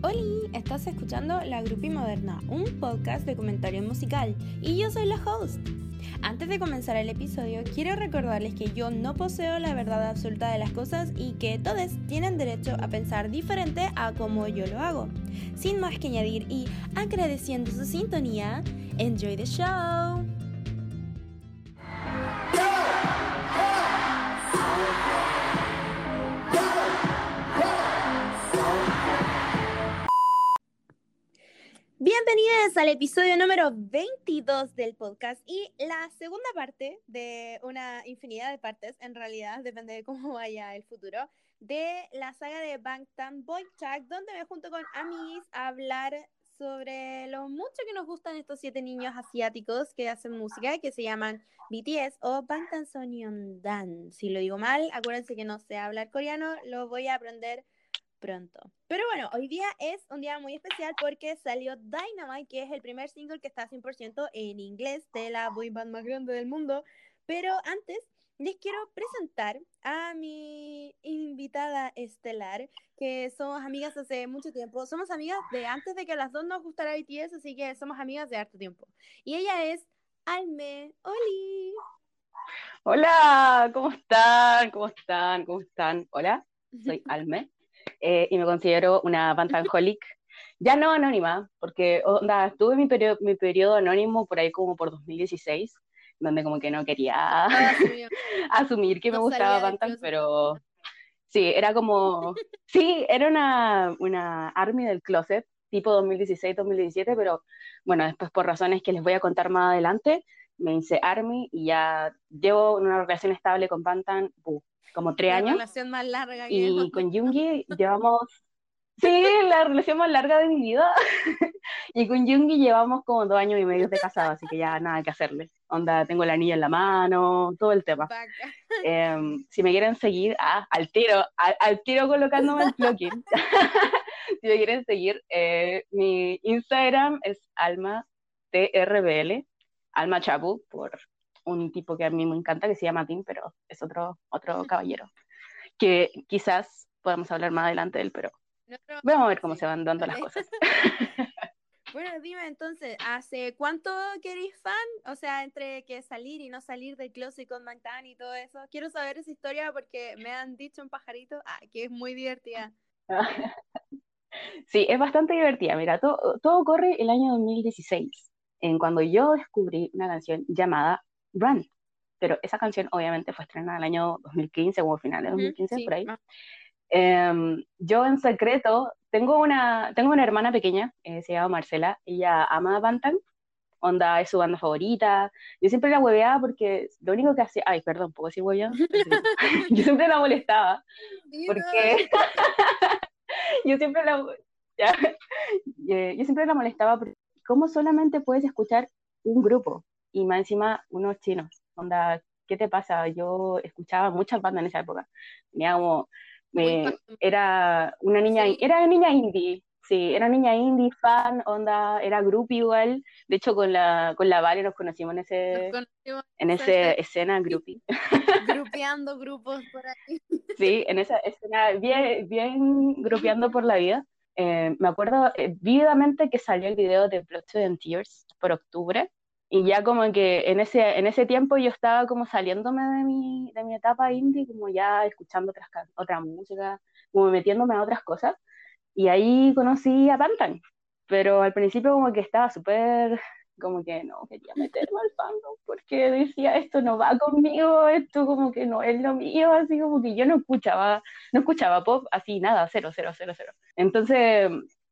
Hola, estás escuchando La Grupi Moderna, un podcast de comentario musical, y yo soy la host. Antes de comenzar el episodio, quiero recordarles que yo no poseo la verdad absoluta de las cosas y que todos tienen derecho a pensar diferente a como yo lo hago. Sin más que añadir y agradeciendo su sintonía, enjoy the show. Bienvenidos al episodio número 22 del podcast y la segunda parte de una infinidad de partes, en realidad, depende de cómo vaya el futuro, de la saga de Bangtan Boychak, donde me junto con Amis a hablar sobre lo mucho que nos gustan estos siete niños asiáticos que hacen música, que se llaman BTS o Bangtan Sonyeondan. Si lo digo mal, acuérdense que no sé hablar coreano, lo voy a aprender pronto. Pero bueno, hoy día es un día muy especial porque salió Dynamite, que es el primer single que está 100% en inglés de la boy band más grande del mundo. Pero antes les quiero presentar a mi invitada estelar, que somos amigas hace mucho tiempo. Somos amigas de antes de que las dos nos gustara BTS, así que somos amigas de harto tiempo. Y ella es Alme. ¡Holi! Hola, ¿cómo están? ¿Cómo están? ¿Cómo están? Hola, soy Alme. Eh, y me considero una pantanholic, ya no anónima, porque onda, estuve mi, periodo, mi periodo anónimo por ahí como por 2016, donde como que no quería ah, asumir que me gustaba Pantan, pero sí, era como, sí, era una, una army del closet, tipo 2016-2017, pero bueno, después por razones que les voy a contar más adelante, me hice army y ya llevo una relación estable con Pantan, como tres años. La relación más larga. y con Jungi llevamos, sí, la relación más larga de mi vida. y con Jungi llevamos como dos años y medio de casado, así que ya nada que hacerle. Onda, tengo la anilla en la mano, todo el tema. Em, si me quieren seguir, ah, al tiro, al, tiro colocándome el plugin. si me quieren seguir, eh, mi Instagram es alma trbl, alma chapu, por un tipo que a mí me encanta, que se llama Tim, pero es otro, otro caballero, que quizás podamos hablar más adelante de él, pero vamos a ver cómo se van dando las cosas. Bueno, dime entonces, ¿hace cuánto que eres fan? O sea, entre que salir y no salir del closet con Mantan y todo eso. Quiero saber esa historia porque me han dicho un pajarito ah, que es muy divertida. Sí, es bastante divertida. Mira, todo, todo corre el año 2016, en cuando yo descubrí una canción llamada Run. Pero esa canción obviamente fue estrenada en el año 2015 o finales de 2015, por ahí. Em, yo en secreto, tengo una, tengo una hermana pequeña, eh, se llama Marcela, ella ama Bantan, onda es su banda favorita. Yo siempre la hueveaba porque lo único que hacía, ay, perdón, ¿puedo decir hueveaba? yo siempre la molestaba, porque yo siempre la, eh, yo siempre la molestaba porque cómo solamente puedes escuchar un grupo y más encima unos chinos. Onda, ¿qué te pasa? Yo escuchaba muchas bandas en esa época. Tenía como, era una niña, era niña indie, sí, era niña indie, fan, onda, era grupo igual. De hecho, con la, con la Vale nos conocimos en ese, en esa escena groupie. Grupeando grupos por ahí. Sí, en esa escena, bien, bien grupeando por la vida. Eh, me acuerdo eh, vividamente que salió el video de Blood, and Tears por octubre y ya como que en ese, en ese tiempo yo estaba como saliéndome de mi, de mi etapa indie, como ya escuchando otras, otra música, como metiéndome a otras cosas. Y ahí conocí a Pantan, pero al principio como que estaba súper, como que no quería meterme al fandom, porque decía, esto no va conmigo, esto como que no es lo mío, así como que yo no escuchaba, no escuchaba pop, así nada, cero, cero, cero, cero. Entonces,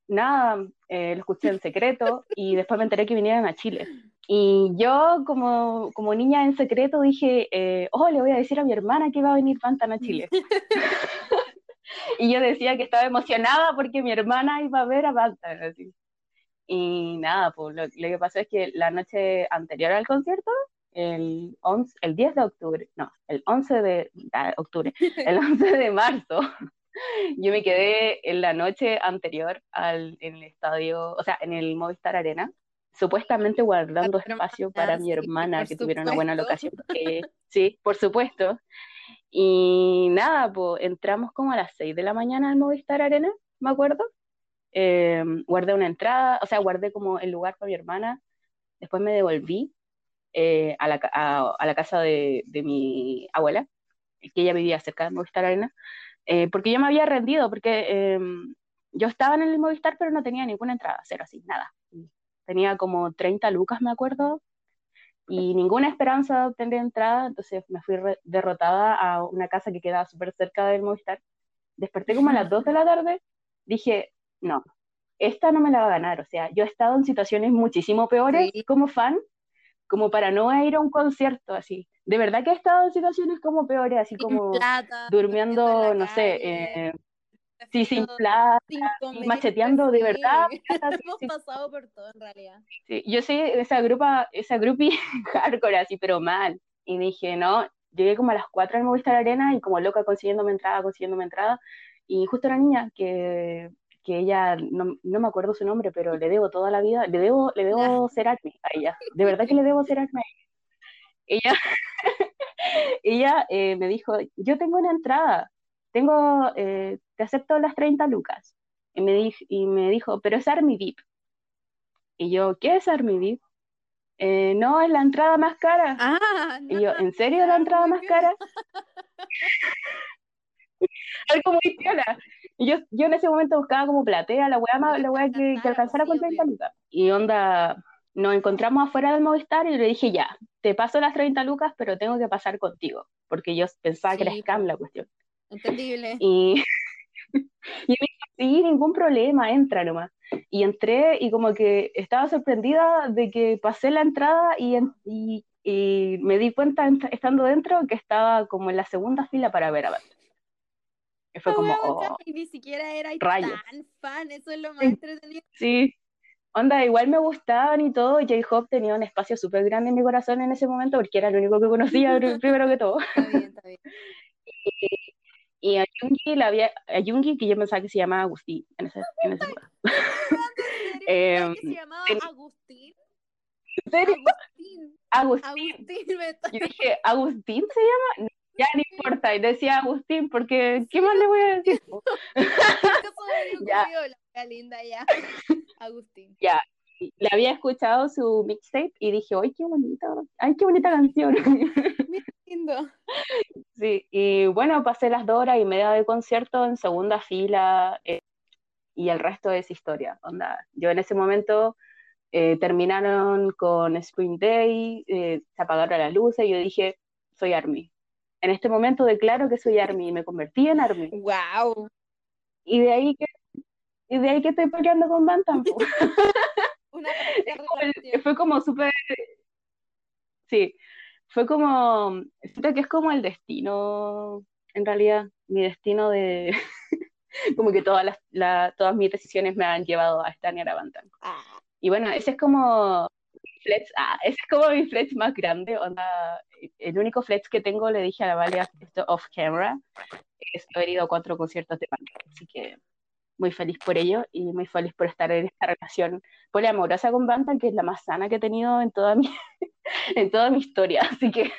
nada, eh, lo escuché en secreto y después me enteré que vinieran a Chile. Y yo, como, como niña en secreto, dije, eh, oh, le voy a decir a mi hermana que va a venir Pantana a Chile. y yo decía que estaba emocionada porque mi hermana iba a ver a Pantana. Y nada, pues lo, que pasó es que la noche anterior al concierto, el, 11, el 10 de octubre, no, el 11 de ah, octubre, el 11 de marzo, yo me quedé en la noche anterior al, en el estadio, o sea, en el Movistar Arena, supuestamente guardando espacio para mi hermana que tuviera una buena locación. sí, por supuesto. Y nada, pues entramos como a las 6 de la mañana al Movistar Arena, me acuerdo. Eh, guardé una entrada, o sea, guardé como el lugar para mi hermana, después me devolví eh, a, la, casa de, de, mi abuela, que ella vivía cerca de Movistar Arena, eh, porque yo me había rendido, porque em, yo estaba en el Movistar, pero no tenía ninguna entrada, cero así, nada. Tenía como 30 lucas, me acuerdo, y ninguna esperanza de obtener entrada, entonces me fui derrotada a una casa que quedaba súper cerca del Movistar. Desperté como a las 2 de la tarde, dije, no, esta no me la va a ganar, o sea, yo he estado en situaciones muchísimo peores como fan, como para no ir a un concierto así. De verdad que he estado en situaciones como peores, así como durmiendo, no sé, eh, sí, sin plata, macheteando de verdad. Hemos pasado por todo en realidad. Sí, yo soy esa grupa, esa groupie hardcore así, pero mal. Y dije, no, llegué como a las 4 en Movistar Arena y como loca consiguiéndome entrada, consiguiéndome entrada. Y justo una niña que, que ella, no, no, me acuerdo su nombre, pero le debo toda la vida, le debo, le debo ser a ella. De verdad que le debo ser acme. Ella, ella eh, me dijo, yo tengo una entrada, tengo, eh, te acepto las 30 lucas. Y me, di, y me dijo, pero es Army VIP. Y yo, ¿qué es Army VIP? Eh, no, es la entrada más cara. Ah, y yo, ¿en serio la entrada más cara? Algo muy piola. Y yo, yo en ese momento buscaba como platea, la weá, la weá que, que alcanzara con 30 lucas. Y onda, nos encontramos afuera del Movistar y le dije, ya, te paso las 30 lucas, pero tengo que pasar contigo, porque yo pensaba que era scam la cuestión. Entendible. Y, y me dijo, sí, ningún problema, entra nomás. Y entré y como que estaba sorprendida de que pasé la entrada y, y, y me di cuenta estando dentro que estaba como en la segunda fila para ver a Banda. Y fue como, oh, y ni siquiera era tan fan, eso es lo más entretenido. Sí, onda, igual me gustaban y todo, J-Hop tenía un espacio súper grande en mi corazón en ese momento porque era el único que conocía primero que todo. Está bien, está bien. Y, y a Jungi, la había, a Jungi, que yo pensaba que se llamaba Agustín en ese, en ese eh, que se llamaba Agustín? ¿En serio? Agustín. Agustín. Agustín me Yo dije, ¿Agustín se llama? Ya no importa, y decía Agustín, porque ¿qué más le voy a decir? ya. La linda ya. Agustín. Ya, le había escuchado su mixtape y dije, ¡ay, qué bonita! ¡Ay, qué bonita canción! Muy lindo. Sí, y bueno, pasé las dos horas y media de concierto en segunda fila eh, y el resto es historia. Onda, yo en ese momento eh, terminaron con Spring Day, eh, se apagaron las luces y yo dije, soy Army. En este momento declaro que soy Army y me convertí en Army. ¡Wow! Y de ahí que y de ahí que estoy peleando con Bantam. fue como súper. Sí, fue como. Siento que es como el destino, en realidad, mi destino de. como que todas, las, todas mis decisiones me han llevado a estar en Bantam. Ah. Y bueno, ese es como. Flex, ah, ese es como mi flex más grande. Onda, el único flex que tengo, le dije a la Valia esto off camera, es haber ido a cuatro conciertos de banda. Así que muy feliz por ello y muy feliz por estar en esta relación poliamorosa con Banta, que es la más sana que he tenido en toda mi, en toda mi historia. Así que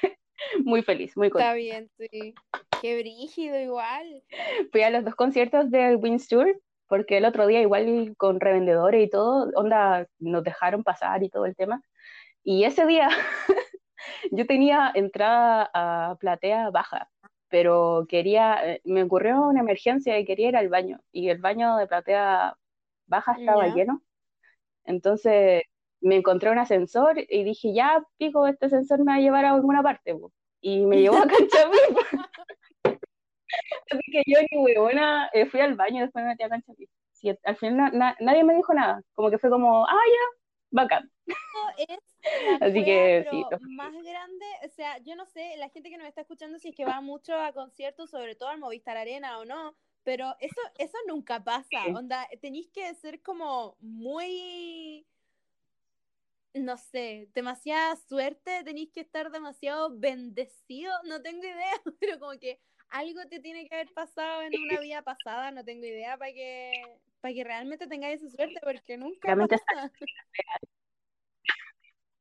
muy feliz, muy contenta. Está bien, sí. Qué brígido igual. Fui a los dos conciertos del Wings Tour, porque el otro día igual con revendedores y todo, onda, nos dejaron pasar y todo el tema. Y ese día yo tenía entrada a platea baja, pero quería, eh, me ocurrió una emergencia y quería ir al baño, y el baño de platea baja estaba lleno, entonces me encontré un ascensor y dije, ya, pico, este ascensor me va a llevar a alguna parte, y me llevó a Canchapí. Así que yo ni huevona eh, fui al baño y después me metí a Canchapí. al final nadie me dijo nada, como que fue como, ah, ya, bacán. es Así que sí. Más grande, o sea, yo no sé, la gente que nos está escuchando si es que va mucho a conciertos, sobre todo al Movistar Arena o no, pero eso, eso nunca pasa. Onda, tenéis que ser como muy no sé, demasiada suerte, tenéis que estar demasiado bendecido, no tengo idea, pero como que algo te tiene que haber pasado en una vida pasada, no tengo idea para que para que realmente tengáis esa suerte, porque nunca pasa.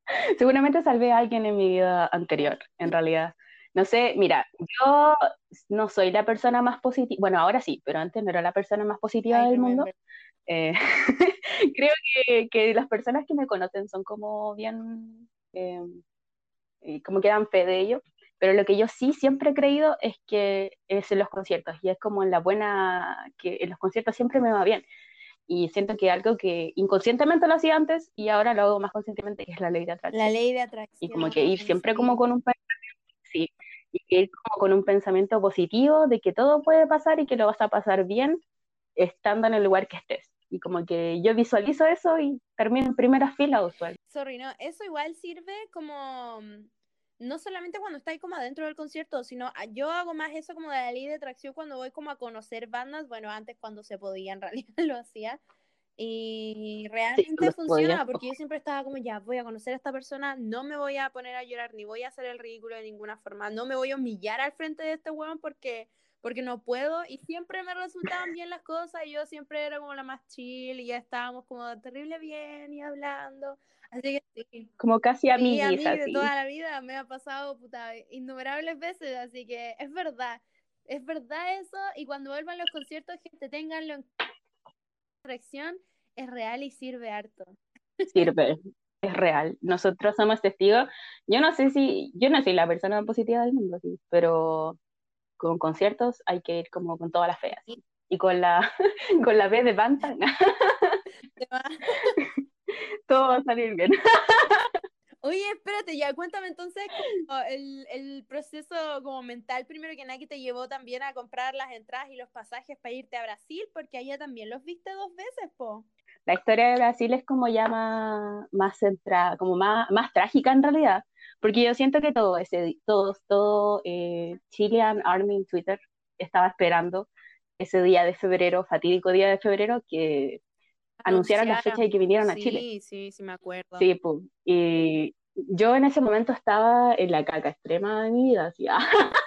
Seguramente salvé a alguien en mi vida anterior, en realidad. No sé, mira, yo no soy la persona más positiva, bueno, ahora sí, pero antes no era la persona más positiva del mundo. Eh, creo que, que, las personas que me conocen son como bien, eh, como que dan fe de ello, pero lo que yo sí siempre he creído es que es en los conciertos, y es como en la buena, que en los conciertos siempre me va bien. Y siento que algo que inconscientemente lo hacía antes y ahora lo hago más conscientemente, que es la ley de atracción. La ley de atracción. Y como que ir siempre como con un sí, y ir como con un pensamiento positivo de que todo puede pasar y que lo vas a pasar bien estando en el lugar que estés. Y como que yo visualizo eso y termino en primera fila usual. Sorry, no, eso igual sirve como no solamente cuando estáis como adentro del concierto, sino ah, yo hago más eso como de la ley de atracción cuando voy como a conocer bandas, bueno, antes cuando se podía en realidad lo hacía, y realmente funciona, porque yo siempre estaba como, ya, voy a conocer a esta persona, no me voy a poner a llorar, ni voy a hacer el ridículo de ninguna forma, no me voy a humillar al frente de este weón porque, porque no puedo, y siempre me resultaban bien las cosas, y yo siempre era como la más chill, y ya estábamos como terrible bien y hablando, así que sí. Como casi amigas. Sí, a de toda la vida me ha pasado, puta, innumerables veces, así que es verdad, es verdad eso, y cuando vuelvan los conciertos, gente, ténganlo en corrección es real y sirve harto. Sirve, es real. Nosotros somos testigos. Yo no sé si, yo no soy la persona más positiva del mundo, sí, pero con conciertos hay que ir como con toda la fe. Y con la, con la B de Bantan. Todo va a salir bien. Oye, espérate, ya cuéntame entonces el, el, proceso como mental, primero que nada, que te llevó también a comprar las entradas y los pasajes para irte a Brasil, porque allá también los viste dos veces, po. La historia de Brasil es como ya más, más centrada, como más, más trágica en realidad, porque yo siento que todo ese, todos, todo eh, Chilean Army en Twitter estaba esperando ese día de febrero, fatídico día de febrero, que anunciaron las fechas y que vinieron a Chile. Sí, sí, sí, me acuerdo. Sí, pues. Y yo en ese momento estaba en la caca extrema de mi vida, así,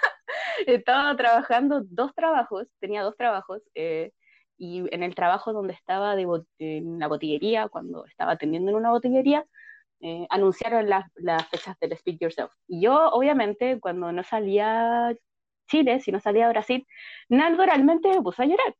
estaba trabajando dos trabajos, tenía dos trabajos, eh, y en el trabajo donde estaba de en la botillería, cuando estaba atendiendo en una botillería, eh, anunciaron las, las fechas del Speak Yourself. Y yo, obviamente, cuando no salía Chile, si no salía Brasil, naturalmente me puse a llorar.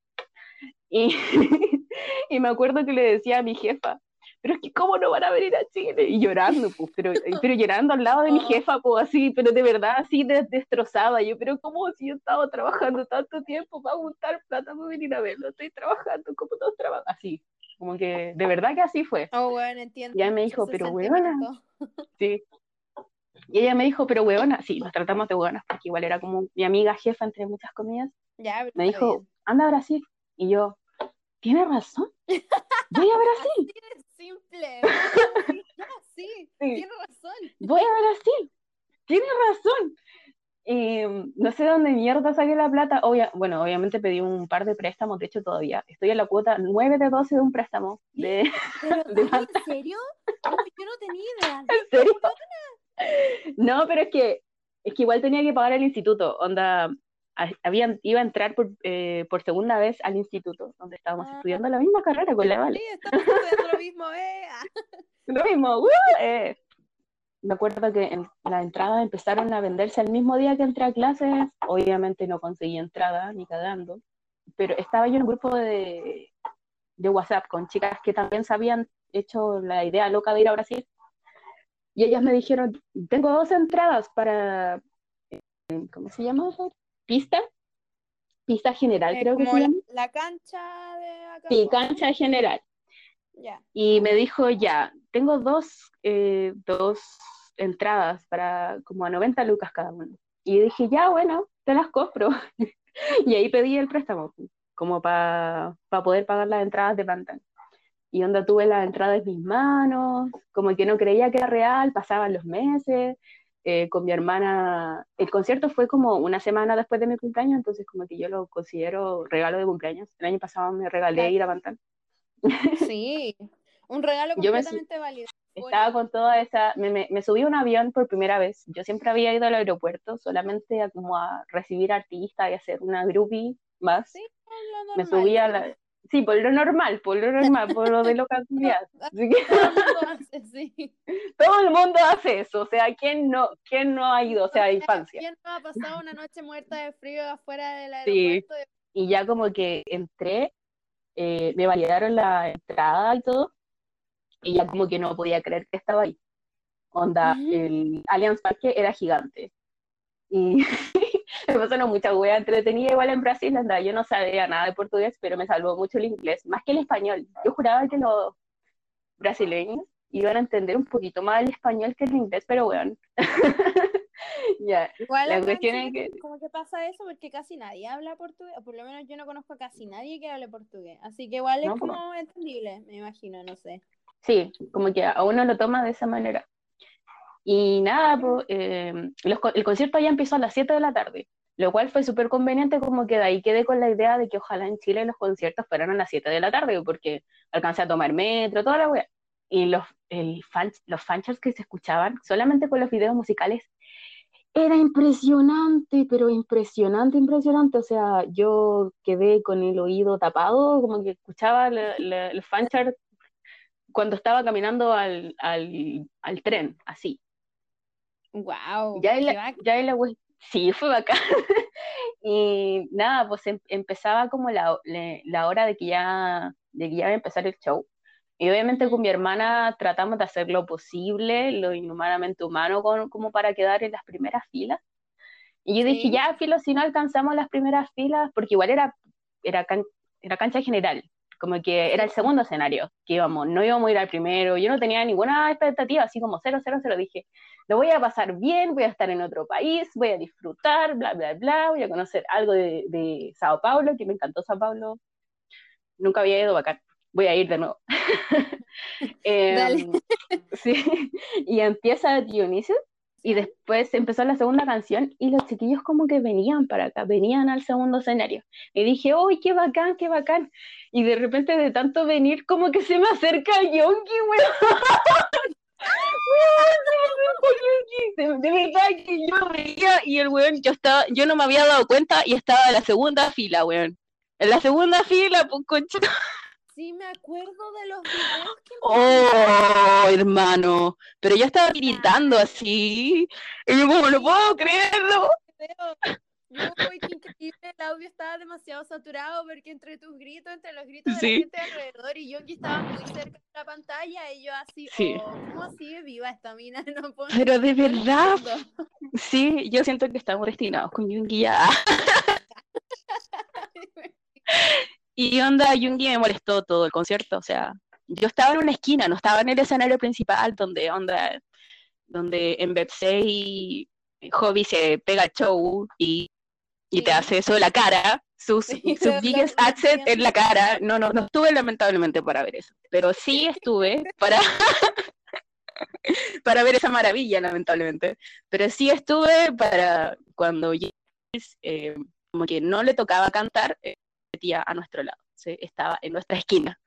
Y, y me acuerdo que le decía a mi jefa, pero es que cómo no van a venir a Chile y llorando pues pero pero llorando al lado de mi oh. jefa pues así pero de verdad así destrozada. Yo pero cómo si yo estaba trabajando tanto tiempo para juntar plata para venir a verlo estoy trabajando como todos trabajan así como que de verdad que así fue. Oh bueno entiendo ya me dijo pero huevona sí. Y ella me dijo pero huevona sí nos tratamos de huevonas porque igual era como mi amiga jefa entre muchas comidas ya, me dijo anda a Brasil y yo tiene razón. Voy a Brasil. Así de simple. sí, tiene razón. Voy a Brasil. Tiene razón. Y no sé dónde mierda saqué la plata. bueno, obviamente pedí un par de préstamos, de hecho todavía estoy en la cuota 9 de 12 de un préstamo. De, ¿En serio? yo no tenía idea. ¿En serio? No, pero es que, es que igual tenía que pagar el instituto. Onda, iba a entrar por, eh, por, segunda vez al instituto, donde estábamos ah. estudiando la misma carrera con la Vale. Sí, estamos estudiando lo mismo, eh. lo mismo, eh. Me acuerdo que en la entrada empezaron a venderse el mismo día que entré a clases, obviamente no conseguí entrada, ni cagando, pero estaba yo en un grupo de, de WhatsApp con chicas que también se habían hecho la idea loca de ir a Brasil, y ellas me dijeron, tengo dos entradas para, ¿cómo se llama? Pista, pista general, creo que se llama. La, cancha de acá. Sí, cancha general. Ya. Y me dijo, ya, tengo dos, eh, dos entradas para como a 90 lucas cada uno. Y dije, ya, bueno, te las compro. y ahí pedí el préstamo, como para poder pagar las entradas de pantalla. Y donde tuve las entradas en mis manos, como que no creía que era real, pasaban los meses, eh, con mi hermana. El concierto fue como una semana después de mi cumpleaños, entonces como que yo lo considero regalo de cumpleaños. El año pasado me regalé ir a Bantan. Sí, un regalo completamente válido. Estaba con toda esa, me, me, me, subí a un avión por primera vez. Yo siempre había ido al aeropuerto solamente a como a recibir artistas y hacer una groupie más. Sí, me subí a la, Sí, por lo normal, por lo normal, por lo de. Así que... Todo el mundo hace, sí. Todo el mundo hace eso, o sea, ¿quién no, quién no ha ido, o sea, infancia? ¿Quién no ha pasado una noche muerta de frío afuera del Sí. aeropuerto? Y ya como que entré, eh, me validaron la entrada y todo, y ya como que no podía creer que estaba ahí. Onda, el Allianz Parque era gigante. Y me pasaron mucha wea entretenida igual en Brasil, anda, yo no sabía nada de portugués, pero me salvó mucho el inglés, más que el español. Yo juraba que los brasileños iban a entender un poquito más el español que el inglés, pero bueno. Ya, Igual La cuestión es que- como que pasa eso porque casi nadie habla portugués, o por lo menos yo no conozco a casi nadie que hable portugués, así que igual es No, pues. como entendible, me imagino, no sé. Sí, como que a uno lo toma de esa manera. Y nada, pues, eh, los el concierto ya empezó a las 7 de la tarde, lo cual fue súper conveniente, como que de ahí quedé con la idea de que ojalá en Chile los conciertos fueran a las 7 de la tarde, porque alcancé a tomar metro, toda la wea. Y los, el fan, los fanchars que se escuchaban solamente con los videos musicales era impresionante, pero impresionante, impresionante. O sea, yo quedé con el oído tapado, como que escuchaba la- la- el fanchart cuando estaba caminando al, al, al tren, así. Wow, Ya en la, ya en la sí, fue bacán. Y nada, pues em- empezaba como la, la hora de que ya, de que ya iba a empezar el show. Y obviamente con mi hermana tratamos de hacer lo posible, lo inhumanamente humano, con- como para quedar en las primeras filas. Y yo dije, ya, filo, si no alcanzamos las primeras filas, porque igual era, era, can- era cancha general, como que era el segundo escenario que íbamos, no íbamos a ir al primero, yo no tenía ninguna expectativa, así como cero, cero, cero, dije, lo voy a pasar bien, voy a estar en otro país, voy a disfrutar, bla, bla, bla, voy a conocer algo de, de Sao Paulo, que me encantó Sao Paulo, nunca había ido bacán, voy a ir de nuevo. Dale. sí, y empieza Dionysus, y después empezó la segunda canción y los chiquillos como que venían para acá, venían al segundo escenario. Y dije, ¡uy, qué bacán, qué bacán! Y de repente de tanto venir como que se me acerca Yonki, weón. De, verdad que yo veía y el weón, yo no me había dado cuenta y estaba en la segunda fila, weón. En la segunda fila, pues concha. Sí, me acuerdo de los videos que me Oh, hermano. Pero yo estaba gritando así. Y yo como, no puedo creerlo. uy, qué increíble, el audio estaba demasiado saturado porque entre tus gritos, entre los gritos de Sí. la gente alrededor y yo que estaba muy cerca de la pantalla y yo así, Sí. oh, ¿cómo sigue viva esta mina? No puedo Pero de no verdad, sí, yo siento que estamos destinados con Jungi ya. Y onda, Jungi me molestó todo el concierto, o sea, yo estaba en una esquina, no estaba en el escenario principal donde onda, donde en Bepsey Hobby se pega el show y, y te Sí. hace eso de la cara, sus, Sí, sus biggest entiendo. en la cara. No, no, no estuve lamentablemente para ver eso, pero sí estuve para, para ver esa maravilla, lamentablemente. Pero sí estuve para cuando James, eh, como que no le tocaba cantar, eh, a nuestro lado, ¿sí? estaba en nuestra esquina,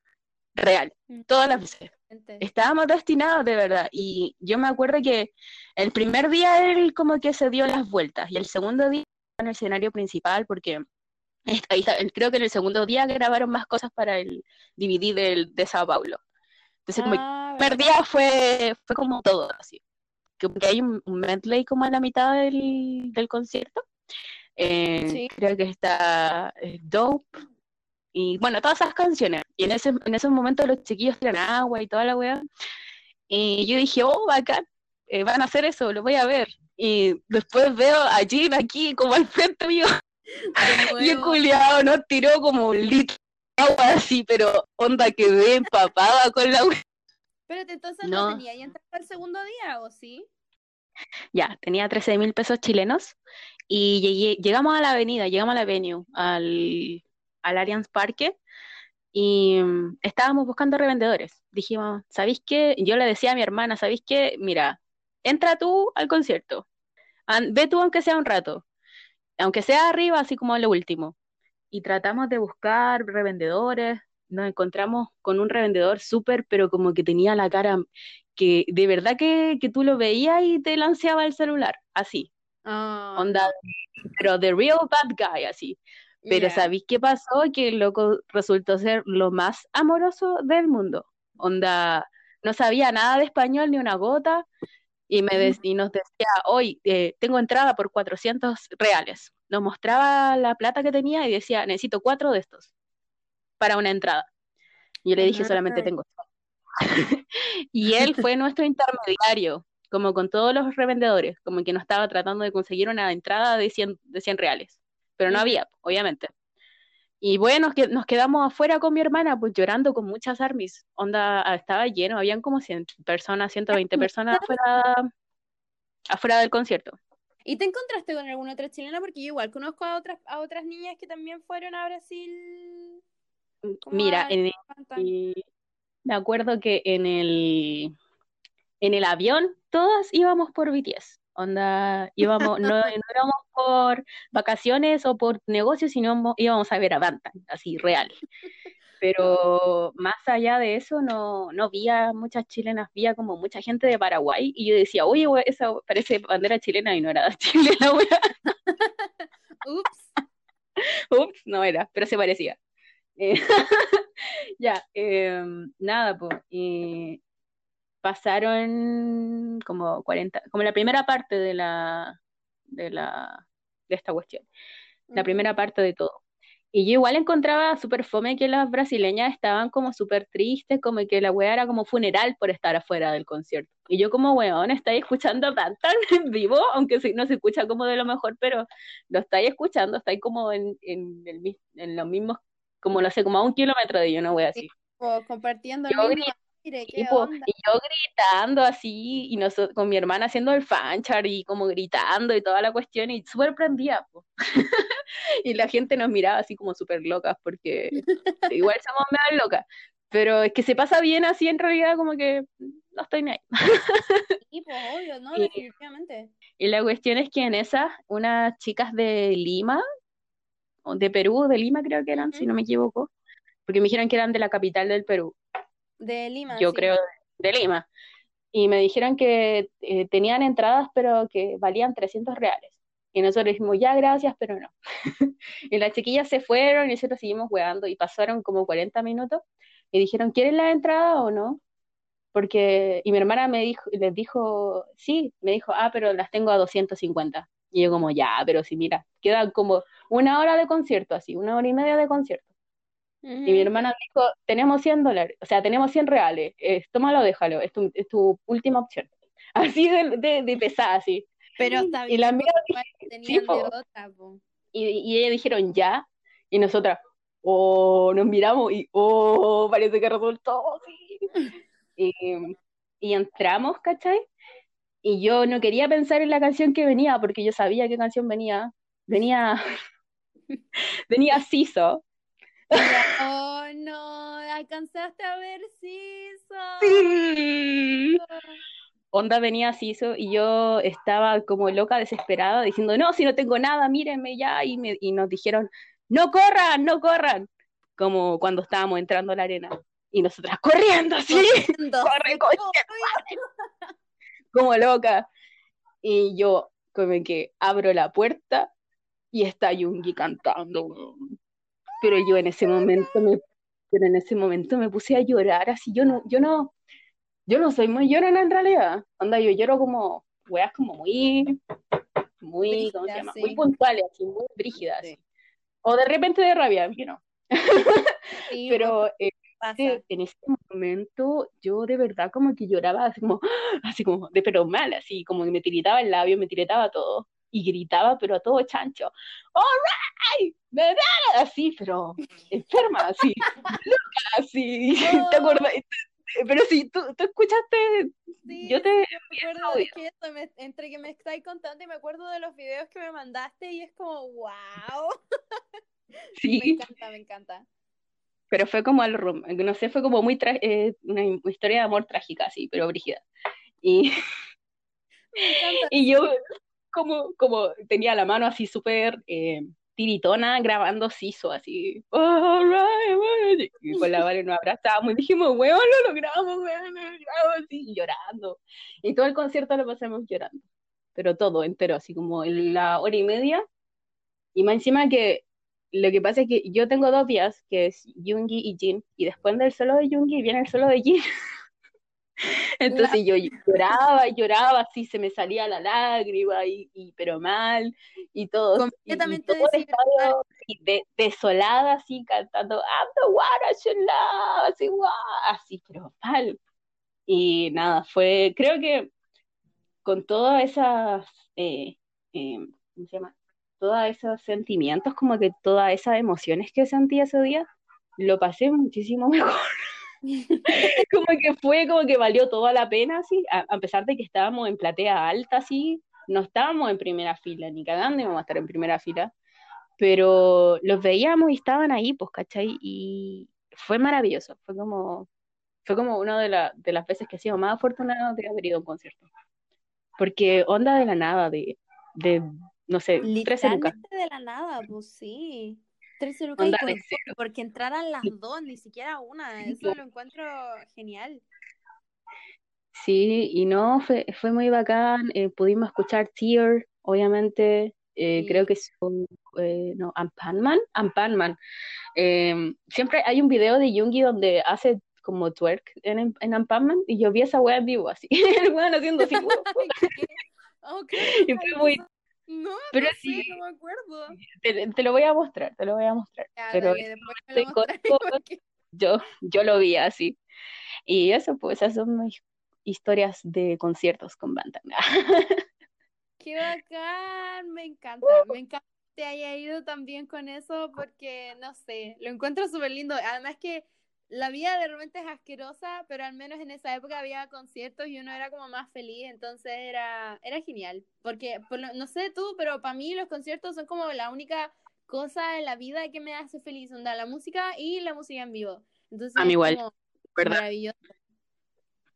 real, todas las veces. Estábamos destinados de verdad. Y yo me acuerdo que el primer día él como que se dio las vueltas y el segundo día en el escenario principal porque ahí está- creo que en el segundo día grabaron más cosas para el DVD del, de Sao Paulo. Entonces como Ah, el primer día fue, fue como todo así. Que hay un, un medley como a la mitad del, del concierto. Eh, Sí. Creo que está eh, Dope y bueno, todas esas canciones. Y en ese, en esos momentos los chiquillos tiran agua y toda la weá. Y yo dije, oh, bacán, eh, van a hacer eso, lo voy a ver. Y después veo a Jean aquí como al frente mío y el culiao nos tiró como un litro de agua así, pero onda quedé empapada con la weá. Espérate, entonces no, No. tenía ya entrado el segundo día, ¿o sí? Ya, tenía 13 mil pesos chilenos y llegamos a la avenida, llegamos a la venue, al, al Allianz Parque y mm, estábamos buscando revendedores. Dijimos, ¿sabéis qué? Yo le decía a mi hermana, ¿sabéis qué? Mira, entra tú al concierto, ve tú aunque sea un rato, aunque sea arriba, así como lo último. Y tratamos de buscar revendedores, nos encontramos con un revendedor súper, pero como que tenía la cara que de verdad que, que tú lo veías y te lanceaba el celular, así, Ah, onda, pero the real bad guy, así. Pero Ya. ¿sabéis qué pasó? Que el loco resultó ser lo más amoroso del mundo. Onda, no sabía nada de español ni una gota y, me de- y nos decía, hoy eh, tengo entrada por 400 reales. Nos mostraba la plata que tenía y decía, necesito cuatro de estos para una entrada. Y yo le dije, solamente tengo. Y él fue nuestro intermediario, como con todos los revendedores, como que nos estaba tratando de conseguir una entrada de 100, de 100 reales, pero no había, obviamente. Y bueno, nos, que- nos quedamos afuera con mi hermana, pues llorando con muchas armies. Onda, ah, estaba lleno, habían como 100 personas, 120 personas afuera, afuera del concierto. ¿Y te encontraste con alguna otra chilena? Porque yo igual conozco a otras, a otras niñas que también fueron a Brasil. Mira, en el- me acuerdo que en el, en el avión todas íbamos por BTS. Onda, íbamos, no, no íbamos por vacaciones o por negocios, sino mo- íbamos a ver a Bantan, así real. Pero más allá de eso, no, no vi a muchas chilenas, vi a como mucha gente de Paraguay y yo decía, oye, we- esa parece bandera chilena y no era chilena. Ups. Ups, no era, pero se parecía. Eh, ya, eh, nada, pues. Pasaron como 40, como la primera parte de la, de la, de esta cuestión, la primera parte de todo. Y yo igual encontraba súper fome que las brasileñas estaban como súper tristes, como que la weá era como funeral por estar afuera del concierto. Y yo como weón, estáis escuchando tan tan en vivo, aunque no se escucha como de lo mejor, pero lo estáis escuchando, estáis como en, en, el, en los mismos, como lo sé, como a un kilómetro de yo, una wea así. O compartiendo Yo el mismo aire, Y, yo gritando así, y nosotros, con mi hermana haciendo el fanchar y como gritando y toda la cuestión, y súper prendida, po. Y la gente nos miraba así como súper locas, porque igual somos medio locas. Pero es que se pasa bien así en realidad, como que no estoy ni ahí. Sí, pues obvio, ¿no? Y- Definitivamente. Y la cuestión es que en esas, unas chicas de Lima, de Perú, de Lima creo que eran, si no me equivoco, porque me dijeron que eran de la capital del Perú. De Lima, yo sí. creo, de Lima. Y me dijeron que eh, tenían entradas, pero que valían 300 reales. Y nosotros dijimos, ya, gracias, pero no. y las chiquillas se fueron y nosotros seguimos jugando y pasaron como 40 minutos y dijeron, ¿quieren la entrada o no? Porque, y mi hermana me dijo, les dijo, sí, me dijo, ah, pero las tengo a 250. Y yo como, ya, pero sí, mira, quedan como una hora de concierto, así, una hora y media de concierto. Y mi hermana dijo, tenemos 100 dólares, o sea, tenemos 100 reales, eh, tómalo, déjalo, es tu, es tu última opción. Así de, de, de pesada, así. Pero está Y la mía sí. Y, y ellas dijeron ya, y nosotras, oh, nos miramos y, oh, parece que resultó, sí. Y, y entramos, ¿cachai? Y yo no quería pensar en la canción que venía, porque yo sabía qué canción venía. Venía, venía Siso. Oh, no, alcanzaste a ver Siso. Sí. Onda venía Siso y yo estaba como loca, desesperada, diciendo, no, si no tengo nada, mírenme ya. Y, me, y nos dijeron, no corran, no corran. Como cuando estábamos entrando a la arena. Y nosotras corriendo así, Corriendo, corre, como loca. Y yo como que abro la puerta y está Yungi cantando. Pero yo en ese momento me, pero en ese momento me puse a llorar así. Yo no, yo no, yo no soy muy llorona en realidad. Onda, yo lloro como, weas como muy, muy, ¿cómo se llama? sí. Muy puntuales, así, muy brígidas. Sí. así. O de repente de rabia, you know. Sí, Pero eh, en ese momento yo de verdad como que lloraba así como, así como de pero mal, así como que me tiritaba el labio, me tiritaba todo y gritaba pero a todo chancho, alright, me da así, pero enferma, así, loca, así, ¿te acuerdas? Pero si tú, tú escuchaste, Sí, yo te me acuerdo, que eso, me- entre que me estáis contando y me acuerdo de los videos que me mandaste y es como, wow. Me sí, encanta, me encanta. pero fue como al no sé, fue como muy tra- eh, una historia de amor trágica, así, pero brígida. Y Me encanta. Y yo como, como tenía la mano así súper eh, tiritona grabando Siso, así. "Alright, alright", Y con la Vale nos abrazamos y dijimos, weón, lo logramos, weón, lo logramos, así, llorando. Y todo el concierto lo pasamos llorando. Pero todo entero, así como en la hora y media. Y más encima que lo que pasa es que yo tengo dos vías, que es Yoongi y Jin, y después del solo de Yoongi viene el solo de Jin. Entonces yo lloraba, lloraba, así se me salía la lágrima, y, pero mal, y todo. Completamente y, de, desolada, así cantando I'm the one I should love, así, así, pero mal. Y nada, fue, creo que con todas esas, eh, eh, ¿cómo se llama? Todos esos sentimientos, como que todas esas emociones que sentí ese día, lo pasé muchísimo mejor. como que fue, como que valió toda la pena, así, a, pesar de que estábamos en platea alta, así, no estábamos en primera fila, ni cagando íbamos a estar en primera fila, pero los veíamos y estaban ahí, pues, ¿cachai? Y fue maravilloso, fue como, fue como una de, de las veces que he sido más afortunado de haber ido a un concierto. Porque onda de la nada, de, de no sé, 13 lucas. de la nada, pues sí. 13 lucas porque entraran las dos, ni siquiera una. Eso lo encuentro genial. Sí, y no, fue, fue muy bacán. Eh, pudimos escuchar Tear, obviamente. Eh, creo que son, eh, no, Ampanman, Ampanman. Em, siempre hay un video de Jungi donde hace como twerk en, en Ampanman y yo vi esa wea en vivo así, el weón haciendo así. okay. y fue muy, no, pero no sí, no me acuerdo. Te, lo voy a mostrar, te lo voy a mostrar. pero yo, yo lo vi así. Y eso, pues, esas son mis historias de conciertos con banda. Qué bacán, me encanta, me encanta que te haya ido también con eso porque, no sé, lo encuentro súper lindo. Además que la vida de repente es asquerosa, pero al menos en esa época había conciertos y uno era como más feliz, entonces era, era genial. Porque, no sé tú, pero para mí los conciertos son como la única cosa en la vida que me hace feliz, onda, la música y la música en vivo. Entonces, a mí igual, ¿verdad? Maravilloso.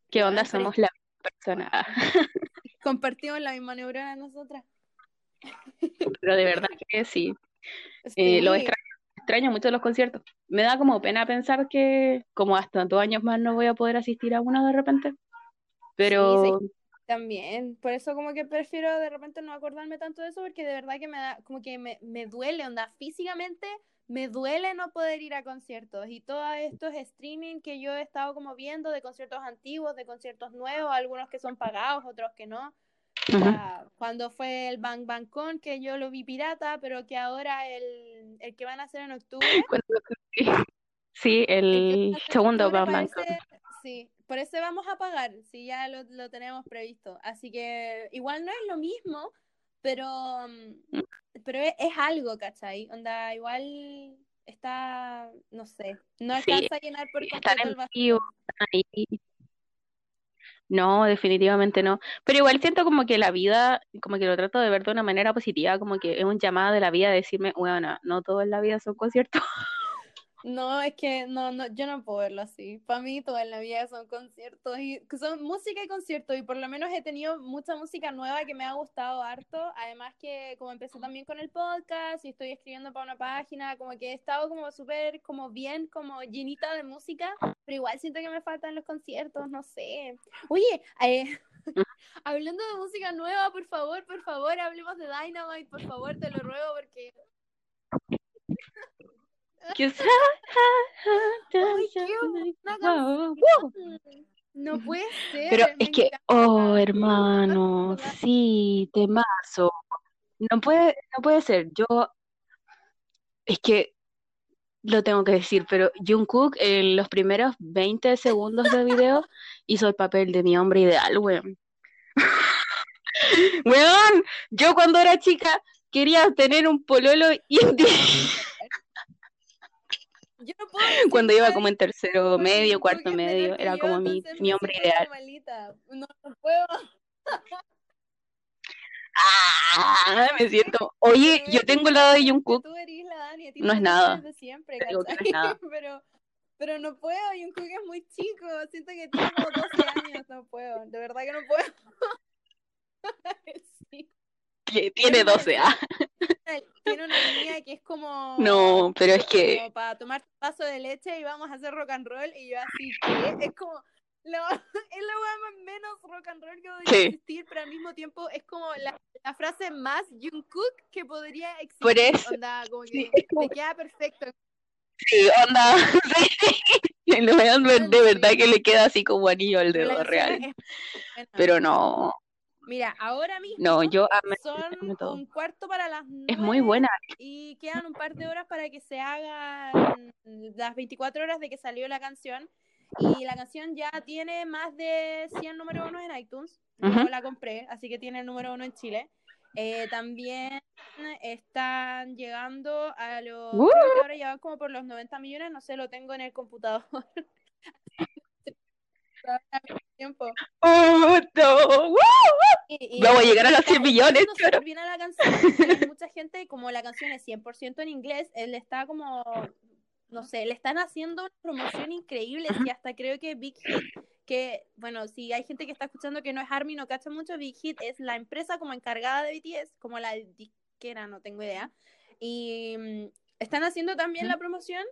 ¿Qué onda? Somos la misma persona. Compartimos la misma neurona nosotras. Pero de verdad que sí. Eh, lo extraño extraño mucho los conciertos. Me da como pena pensar que como hasta dos años más no voy a poder asistir a uno de repente. Pero... también, por eso como que prefiero de repente no acordarme tanto de eso porque de verdad que me da, como que me, me duele, onda, físicamente me duele no poder ir a conciertos y todos estos streaming que yo he estado como viendo de conciertos antiguos, de conciertos nuevos, algunos que son pagados, otros que no, cuando fue el Bang Bang Con, que yo lo vi pirata, pero que ahora el, el que van a hacer en octubre. Sí, el, segundo Bang Bang Con. Sí, por eso vamos a pagar, si ya lo, lo, tenemos previsto. Así que igual no es lo mismo, pero, mm, pero es, algo, ¿cachai? Onda, igual está, no sé, no alcanza a llenar por completo el vacío. Ahí no, definitivamente no. Pero igual siento como que la vida, como que lo trato de ver de una manera positiva, como que es un llamado de la vida a decirme, bueno, no todo en la vida son conciertos. No, es que no, no, yo no puedo verlo así. Para mí todo en la vida son conciertos y son música y conciertos y por lo menos he tenido mucha música nueva que me ha gustado harto. Además que como empecé también con el podcast y estoy escribiendo para una página, como que he estado como súper como bien, como llenita de música, pero igual siento que me faltan los conciertos, no sé. Oye, eh, hablando de música nueva, por favor, por favor, hablemos de Dynamite, por favor, te lo ruego porque no puede ser. Pero es que, oh, hermano, sí, temazo. No puede, no puede ser. Yo, es que lo tengo que decir, pero Jungkook en los primeros 20 segundos de video hizo el papel de mi hombre ideal, weón. weón, yo cuando era chica quería tener un pololo Cuando iba como en tercero medio, cuarto medio, era como mi, mi hombre ideal. No, puedo. Ah, me siento. Oye, yo tengo el lado de Jungkook. No es nada. pero, pero no puedo, Jungkook es muy chico. Siento que tiene como 12 años. No puedo. De verdad que no puedo. sí. Tiene 12, ah. Tiene una línea que es como. No, pero es que. Como para tomar un vaso de leche y vamos a hacer rock and roll. Y yo así, ¿qué? Es como. Lo, es la weá menos rock and roll que voy a existir, pero al mismo tiempo es como la, la frase más Jungkook que podría existir. Por eso. Onda, como que Sí, como- te queda perfecto. Sí, onda. Sí. De, verdad que le queda así como anillo al dedo real. Pero no, Mira, ahora mismo no, yo son todo. un cuarto para las Es muy buena. y quedan un par de horas para que se hagan las 24 horas de que salió la canción. Y la canción ya tiene más de 100 número uno en iTunes. Yo la compré, así que tiene el número uno en Chile. Eh, también están llegando a los. ¡Uh! Ahora ya van como por los 90 millones, no sé, lo tengo en el computador. tiempo. ¡Oh, no! ¡Woo! Y- y Vamos a llegar a los está- 100 millones, claro. bien a la canción. mucha gente, como la canción es 100% en inglés, él está como, no sé, le están haciendo una promoción increíble. Y hasta creo que Big Hit, que, bueno, si hay gente que está escuchando que no es ARMY, no cacha mucho, Big Hit es la empresa como encargada de BTS, como la disquera, no tengo idea. Y mm, están haciendo también la promoción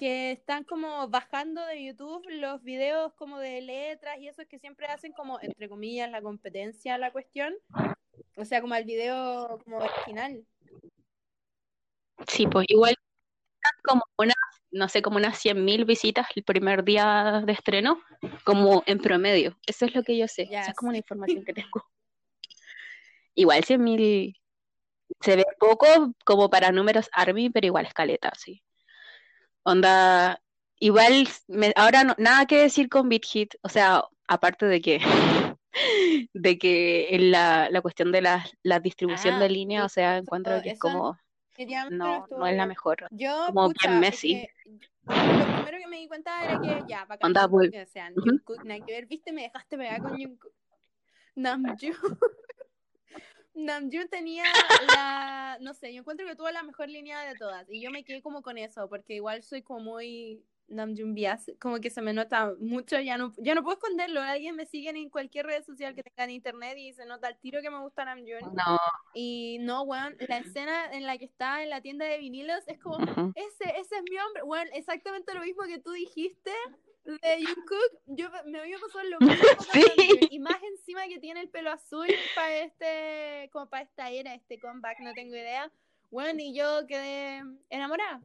que están como bajando de YouTube los videos como de letras y esos que siempre hacen como, entre comillas, la competencia a la cuestión. O sea, como el video como original. Sí, pues igual como unas, no sé, como unas 100.000 visitas el primer día de estreno, como en promedio. Eso es lo que yo sé. Esa es como la información que tengo. Igual 100.000 se ve poco como para números ARMY, pero igual escaleta, sí. Onda, igual, me- ahora no- nada que decir con Beat Hit, o sea, aparte de que, de que en la, la cuestión de la, la distribución Ah, de línea, o sea, eso- encuentro que es como, no, no es la bien. mejor. Yo, como bien pucha, es Messi. lo primero que me di cuenta era que ya, bacán, vol- o sea, Ujú. Jungkook, nada que ver, viste, me dejaste pegar con Jungkook. Namjoon. Namjoon tenía la, no sé, yo encuentro que tuvo la mejor línea de todas y yo me quedé como con eso, porque igual soy como muy Namjoon bias, como que se me nota mucho, ya no, ya no puedo esconderlo, alguien me sigue en cualquier red social que tenga en internet y se nota el tiro que me gusta Namjoon. No, Y no, weón, la escena en la que está en la tienda de vinilos es como, ese, ese es mi hombre, weón, exactamente lo mismo que tú dijiste de Jungkook, yo me había pasado lo mismo Sí. Y más encima que tiene el pelo azul para este, como para esta era, este comeback, no tengo idea, weón, y yo quedé enamorada,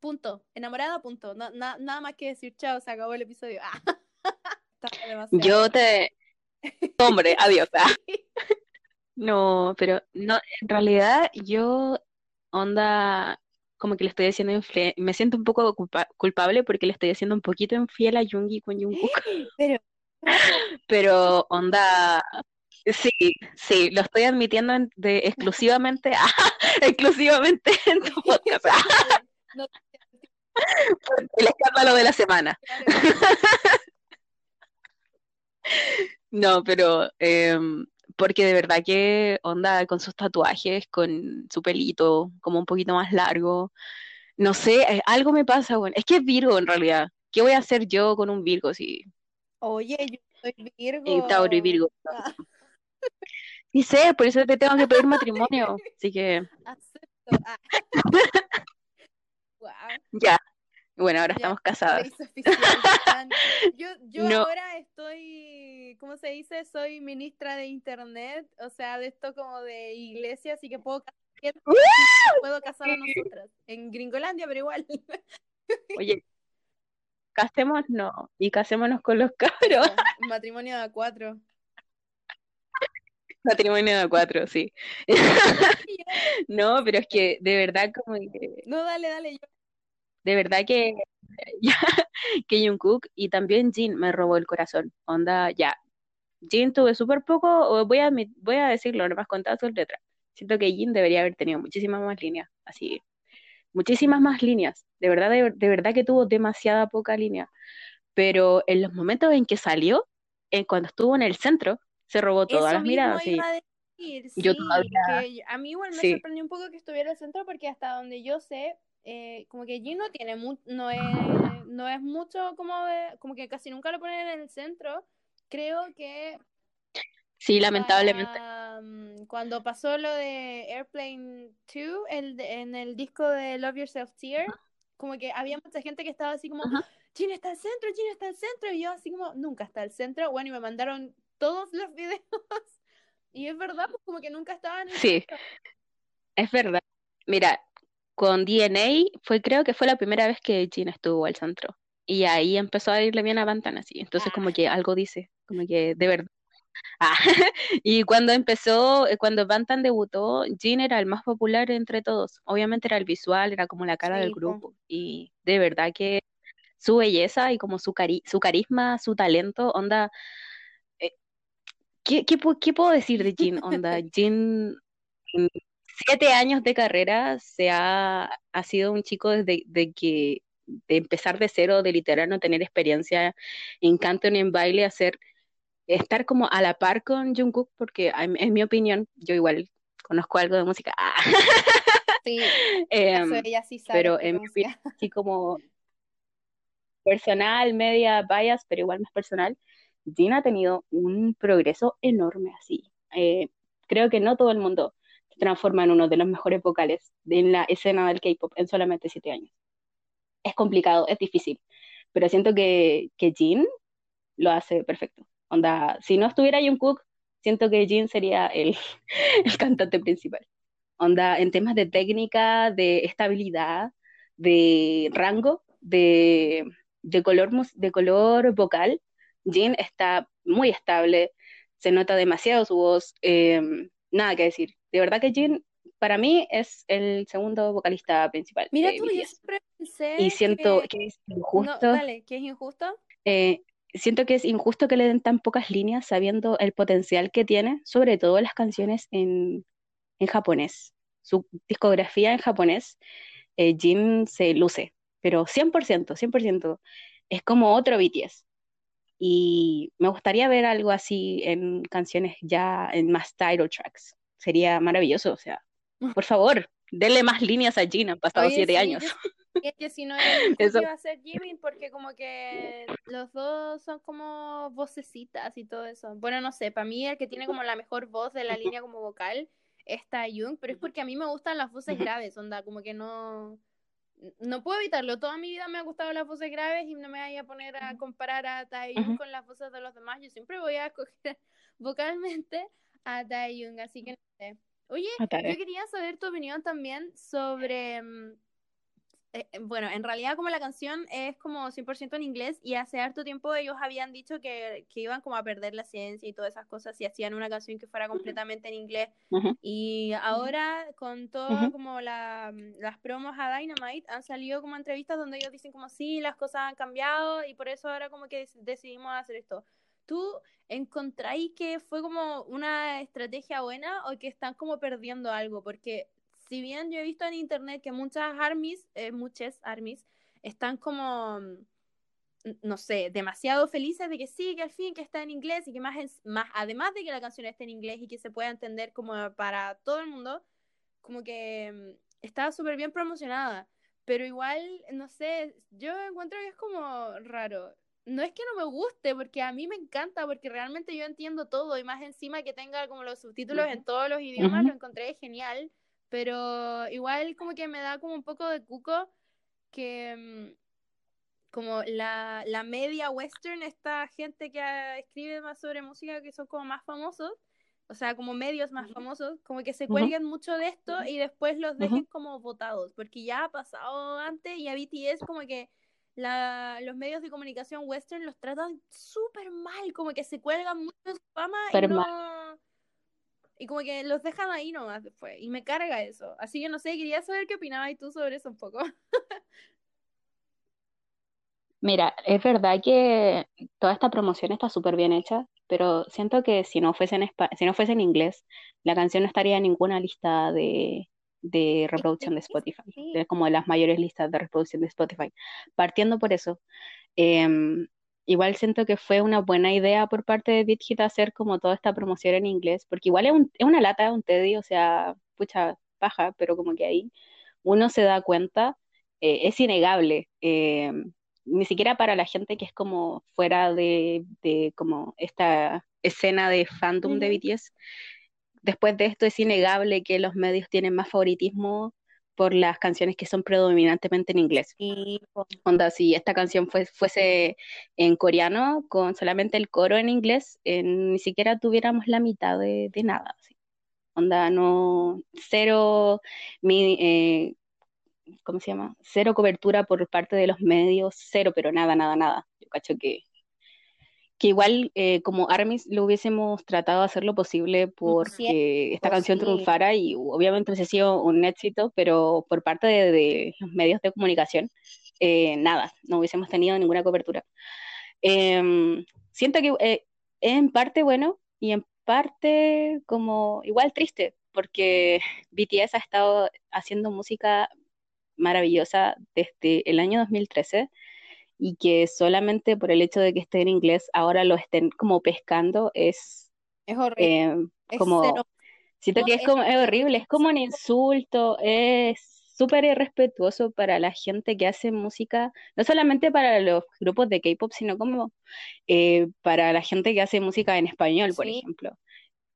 punto, enamorada, punto, No- na- nada más que decir chao, se acabó el episodio, ah. Yo te... Hombre, adiós. ah. No, pero no, en realidad yo, onda, como que le estoy haciendo me siento un poco culpa- culpable porque le estoy haciendo un poquito infiel a Jungi con Jungkook, Pero, pero onda, sí, sí, lo estoy admitiendo en- de, exclusivamente, exclusivamente en tu podcast, ah, no, el escándalo de la semana. claro. No, pero em, porque de verdad que onda con sus tatuajes, con su pelito como un poquito más largo, no sé, eh, algo me pasa, bueno, es que es Virgo en realidad. ¿Qué voy a hacer yo con un Virgo si Oye, yo soy Virgo. eh, Tauro y Virgo? Ah, sé, por eso te tengo que pedir matrimonio, así que acepto. Ah. Ya. Bueno, ahora Ya, estamos casadas. oficial. Yo, yo No. ahora estoy, ¿cómo se dice? Soy ministra de internet, o sea, de esto como de iglesia, así que puedo casar, puedo casar a nosotras. En Gringolandia, pero igual. Oye, casémonos y casémonos con los cabros. Matrimonio de cuatro. Matrimonio de cuatro, sí. No, pero es que de verdad como que No, dale, dale. Yo. De verdad que, que Jungkook y también Jin me robó el corazón. Onda, ya. Jin tuve súper poco, voy a, voy a decirlo, nomás contado sus letras. Siento que Jin debería haber tenido muchísimas más líneas, así, muchísimas más líneas. De verdad, de, de verdad que tuvo demasiada poca línea. Pero en los momentos en que salió, en cuando estuvo en el centro, se robó todas Eso las mismo miradas. sí. iba a decir, Yo sí, todavía- que a mí igual me sí. sorprendió un poco que estuviera al centro porque hasta donde yo sé, eh, como que Jin no tiene mu- no es, no es mucho como de, como que casi nunca lo ponen en el centro. Creo que Sí, lamentablemente. para, mm, cuando pasó lo de Airplane 2 el en el disco de Love Yourself Tear, como que había mucha gente que estaba así como, Ajá. Jin está al centro, Jin está al centro, y yo así como, nunca está al centro, bueno, y me mandaron todos los videos Y es verdad, pues como que nunca estaban en Sí, es verdad. Mira, con DNA fue, creo que fue la primera vez que Jin estuvo al centro. Y ahí empezó a irle bien a Bantan así. Entonces Ah. como que algo dice, como que de verdad. Ah, y cuando empezó, eh, cuando Bantan debutó, Jin era el más popular entre todos. Obviamente era el visual, era como la cara del Sí, grupo. Y de verdad que su belleza y como su cari- su carisma, su talento, onda, eh, ¿qué, qué, qué puedo decir de Jin? Onda, Jin siete años de carrera se ha, ha sido un chico desde de que de empezar de cero, de literal no tener experiencia en canto ni en baile, hacer estar como a la par con Jungkook, porque en, en mi opinión, yo igual conozco algo de música, ah, Sí, em, eso ella sí sabe pero en mi opinión, así como personal, media bias, pero igual más personal, Jin ha tenido un progreso enorme así. Eh, creo que no todo el mundo transforma en uno de los mejores vocales en la escena del K-pop en solamente siete años. Es complicado, es difícil, pero siento que, que Jin lo hace perfecto. Onda, si no estuviera Jungkook, siento que Jin sería el, el cantante principal. Onda, en temas de técnica, de estabilidad, de rango, de, de color, de color vocal, Jin está muy estable, se nota demasiado su voz, eh, nada que decir. De verdad que Jin, para mí, es el segundo vocalista principal Mira tú, yo siempre pensé Y siento que... que es No, injusto, dale, que es injusto. eh, siento que es injusto que le den tan pocas líneas sabiendo el potencial que tiene, sobre todo las canciones en, en japonés. Su discografía en japonés, eh, Jin se luce, pero 100%, 100%. Es como otro BTS. Y me gustaría ver algo así en canciones ya en más title tracks. Sería maravilloso, o sea, por favor, denle más líneas a Jin, han pasado Oye, siete sí, años. yo sentía que si no Eso. iba a ser Jimin porque como que los dos son como vocecitas y todo eso. Bueno, no sé, para mí el que tiene como la mejor voz de la línea como vocal es Taeyong, pero es porque a mí me gustan las voces graves, onda, como que no no puedo evitarlo. Toda mi vida me han gustado las voces graves y no me vaya a poner a comparar a Taeyong Ujú. con las voces de los demás. Yo siempre voy a escoger vocalmente a Taeyong, así que no sé. Oye, yo quería saber tu opinión también sobre... mm, eh, eh, bueno, en realidad como la canción es como 100% en inglés y hace harto tiempo ellos habían dicho que, que iban como a perder la ciencia y todas esas cosas si hacían una canción que fuera completamente en inglés. Ujú. Y ahora con todo como la, las promos a Dynamite han salido como entrevistas donde ellos dicen como sí, las cosas han cambiado y por eso ahora como que decidimos hacer esto. ¿Tú encontráis que fue como una estrategia buena o que están como perdiendo algo? Porque si bien yo he visto en internet que muchas armies, eh, muchas armies, están como, mm, no sé, demasiado felices de que sí, que al fin que está en inglés y que más, es, más además de que la canción esté en inglés y que se pueda entender como para todo el mundo, como que mm, está súper bien promocionada. Pero igual, no sé, yo encuentro que es como raro. No es que no me guste, porque a mí me encanta, porque realmente yo entiendo todo y más encima que tenga como los subtítulos en todos los idiomas, lo encontré genial. Pero igual como que me da como un poco de cuco que mm, como la, la media western, esta gente que ah, escribe más sobre música que son como más famosos, o sea, como medios más famosos, como que se cuelguen mucho de esto y después los dejen como votados, porque ya ha pasado antes y a BTS como que la, los medios de comunicación western los tratan súper mal, como que se cuelgan mucho de su fama y no... Y como que los dejan ahí nomás después. Y me carga eso. Así que no sé, quería saber qué opinabas tú sobre eso un poco. Mira, es verdad que toda esta promoción está súper bien hecha, pero siento que si no fuese en si no fuese en inglés, la canción no estaría en ninguna lista de, de reproducción de Spotify, de como de las mayores listas de reproducción de Spotify. Partiendo por eso, em, igual siento que fue una buena idea por parte de Big Hit hacer como toda esta promoción en inglés, porque igual es, un- es una lata, es un tedio, o sea, pucha, paja, pero como que ahí uno se da cuenta, eh, es innegable. em, ni siquiera para la gente que es como fuera de, de como esta escena de fandom de Ujú. BTS. Después de esto es innegable que los medios tienen más favoritismo por las canciones que son predominantemente en inglés. Onda, si esta canción fuese en coreano, con solamente el coro en inglés, eh, ni siquiera tuviéramos la mitad de, nada. Onda, no, cero, mi, eh, ¿cómo se llama? Cero cobertura por parte de los medios, cero, pero nada, nada, nada. Yo cacho que que igual eh, como Armis lo hubiésemos tratado de hacer lo posible porque esta canción triunfara y obviamente hubiese sido un éxito, pero por parte de, los medios de comunicación, eh, nada, no hubiésemos tenido ninguna cobertura. Em, siento que eh, es en parte bueno y en parte como igual triste, porque BTS ha estado haciendo música maravillosa desde el año 2013 y que solamente por el hecho de que esté en inglés ahora lo estén como pescando es, es horrible. Eh, como, siento que es, como, es horrible, es como un insulto, es súper irrespetuoso para la gente que hace música, no solamente para los grupos de K-pop, sino como eh, para la gente que hace música en español, por ejemplo,